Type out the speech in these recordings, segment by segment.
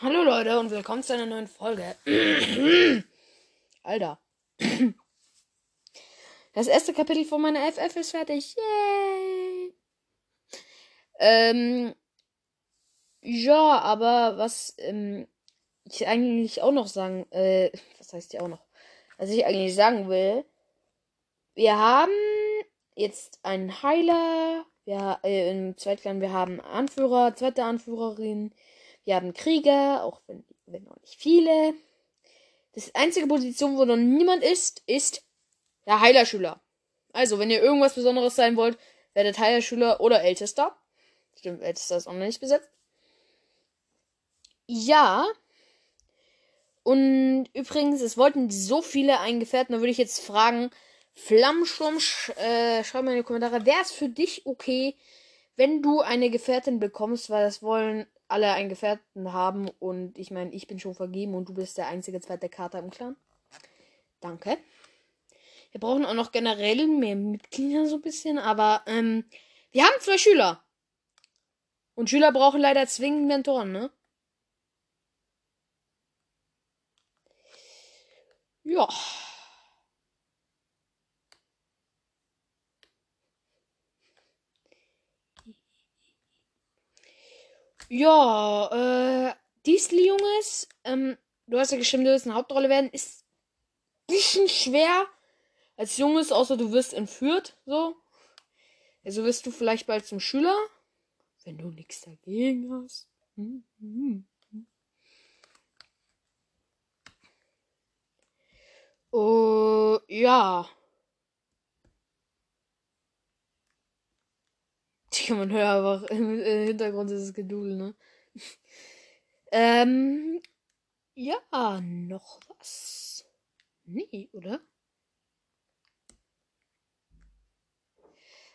Hallo Leute und willkommen zu einer neuen Folge. Alter. Das erste Kapitel von meiner FF ist fertig. Yay! Ähm, ja, aber was ähm, ich eigentlich auch noch sagen, äh, was heißt ja auch noch? Was ich eigentlich sagen will, wir haben jetzt einen Heiler, wir, äh, im Zweitklan, wir haben Anführer, zweite Anführerin, wir haben Krieger, auch wenn, wenn noch nicht viele. Das einzige Position, wo noch niemand ist, ist der Heilerschüler. Also, wenn ihr irgendwas Besonderes sein wollt, werdet Heilerschüler oder Ältester. Stimmt, Ältester ist auch noch nicht besetzt. Ja. Und übrigens, es wollten so viele Eingefährten, da würde ich jetzt fragen, Flammsturm, sch äh, schreib mal in die Kommentare, wäre es für dich okay, wenn du eine Gefährtin bekommst, weil das wollen alle einen Gefährten haben und ich meine, ich bin schon vergeben und du bist der einzige zweite Kater im Clan. Danke. Wir brauchen auch noch generell mehr Mitglieder so ein bisschen, aber ähm, wir haben zwei Schüler. Und Schüler brauchen leider zwingend Mentoren, ne? Ja. Ja, äh, Diesel Junges, ähm, du hast ja geschrieben, du wirst eine Hauptrolle werden, ist ein bisschen schwer als Junges, außer du wirst entführt, so. Also wirst du vielleicht bald zum Schüler, wenn du nichts dagegen hast. Hm, hm, hm. Oh, ja. Man hört einfach im Hintergrund dieses Gedudel, ne? ähm, ja, noch was? Nee, oder?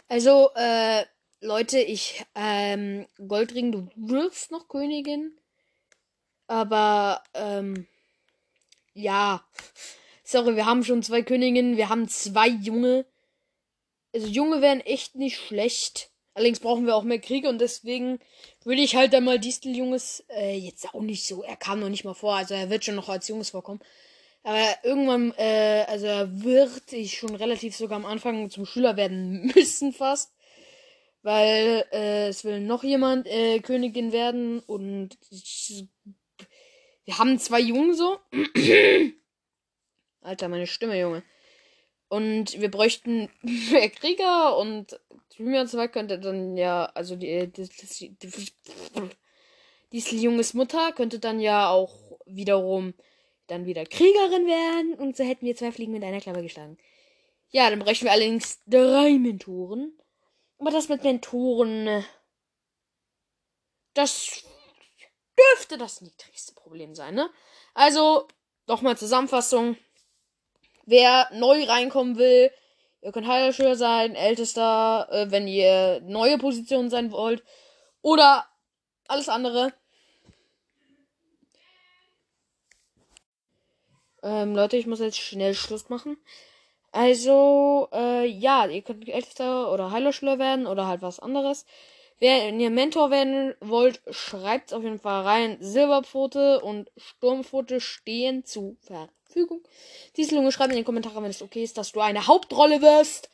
Also, äh, Leute, ich, ähm, Goldring, du wirst noch Königin. Aber, ähm, ja. Sorry, wir haben schon zwei Königinnen, wir haben zwei Junge. Also, Junge wären echt nicht schlecht. Allerdings brauchen wir auch mehr Kriege und deswegen würde ich halt einmal Distel Junges, äh, jetzt auch nicht so, er kam noch nicht mal vor, also er wird schon noch als Junges vorkommen. Aber irgendwann, äh, also er wird ich schon relativ sogar am Anfang zum Schüler werden müssen fast. Weil äh, es will noch jemand äh, Königin werden und ich, wir haben zwei Jungen so. Alter, meine Stimme, Junge. Und wir bräuchten mehr Krieger und Julian 2 könnte dann ja, also die, die, die, die, die junges Mutter könnte dann ja auch wiederum dann wieder Kriegerin werden und so hätten wir zwei Fliegen mit einer Klappe geschlagen. Ja, dann bräuchten wir allerdings drei Mentoren. Aber das mit Mentoren, das dürfte das niedrigste Problem sein, ne? Also, nochmal Zusammenfassung. Wer neu reinkommen will, ihr könnt Heilerschüler sein, Ältester, äh, wenn ihr neue Positionen sein wollt. Oder alles andere. Ähm, Leute, ich muss jetzt schnell Schluss machen. Also, äh, ja, ihr könnt Ältester oder Heilerschüler werden oder halt was anderes. Wenn ihr Mentor werden wollt, schreibt auf jeden Fall rein. Silberpfote und Sturmpfote stehen zu Verfügung. Diese Lunge schreibt in die Kommentare, wenn es okay ist, dass du eine Hauptrolle wirst.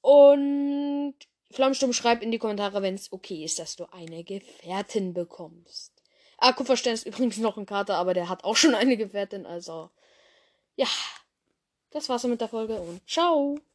Und Flammsturm schreibt in die Kommentare, wenn es okay ist, dass du eine Gefährtin bekommst. Ah, Kupferstein ist übrigens noch ein Kater, aber der hat auch schon eine Gefährtin, also. Ja. Das war's mit der Folge und ciao.